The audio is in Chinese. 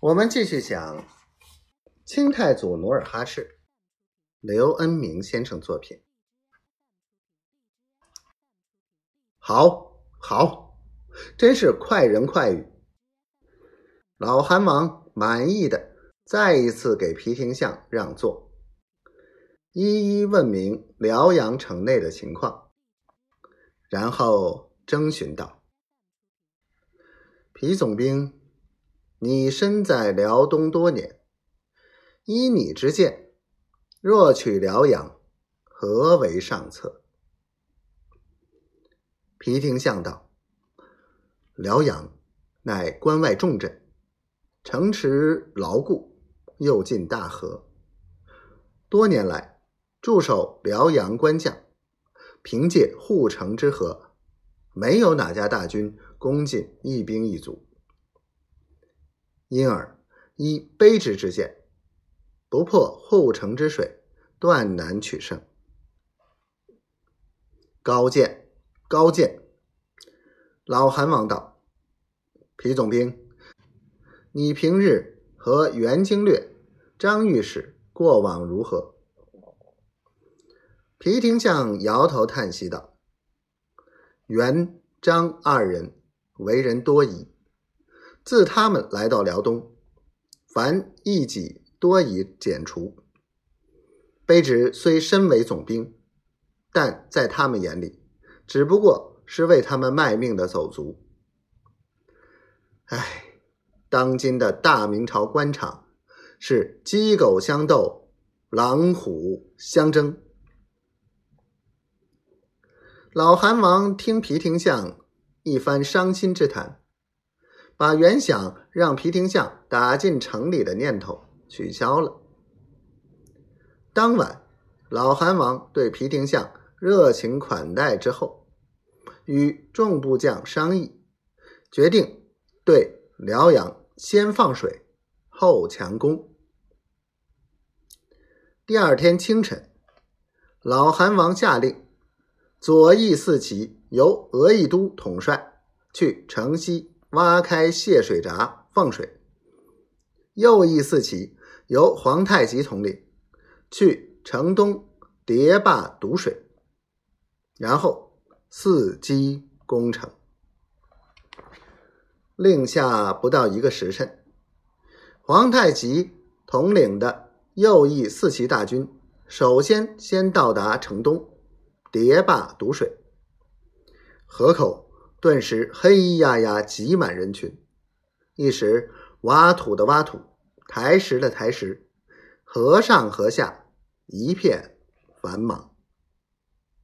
我们继续讲清太祖努尔哈赤，刘恩明先生作品。好，好，真是快人快语。老韩王满意的再一次给皮廷相让座，一一问明辽阳城内的情况，然后征询道：“皮总兵。”你身在辽东多年，依你之见，若取辽阳，何为上策？皮廷相道：辽阳乃关外重镇，城池牢固，又近大河。多年来，驻守辽阳关将，凭借护城之河，没有哪家大军攻进一兵一卒。因而，依卑职之见，不破护城之水，断难取胜。高见，高见。老韩王道：“皮总兵，你平日和袁经略、张御史过往如何？”皮廷相摇头叹息道：“袁、张二人为人多疑。”自他们来到辽东，凡一己多已剪除。卑职虽身为总兵，但在他们眼里，只不过是为他们卖命的走卒。唉，当今的大明朝官场是鸡狗相斗，狼虎相争。老韩王听皮廷相一番伤心之谈。把原想让皮廷相打进城里的念头取消了。当晚，老韩王对皮廷相热情款待之后，与众部将商议，决定对辽阳先放水，后强攻。第二天清晨，老韩王下令，左翼四旗由额亦都统帅去城西。挖开泄水闸放水，右翼四旗由皇太极统领去城东叠坝堵水，然后伺机攻城。令下不到一个时辰，皇太极统领的右翼四旗大军首先先到达城东叠坝堵水，河口。顿时黑压压挤满人群，一时挖土的挖土，抬石的抬石，河上河下一片繁忙。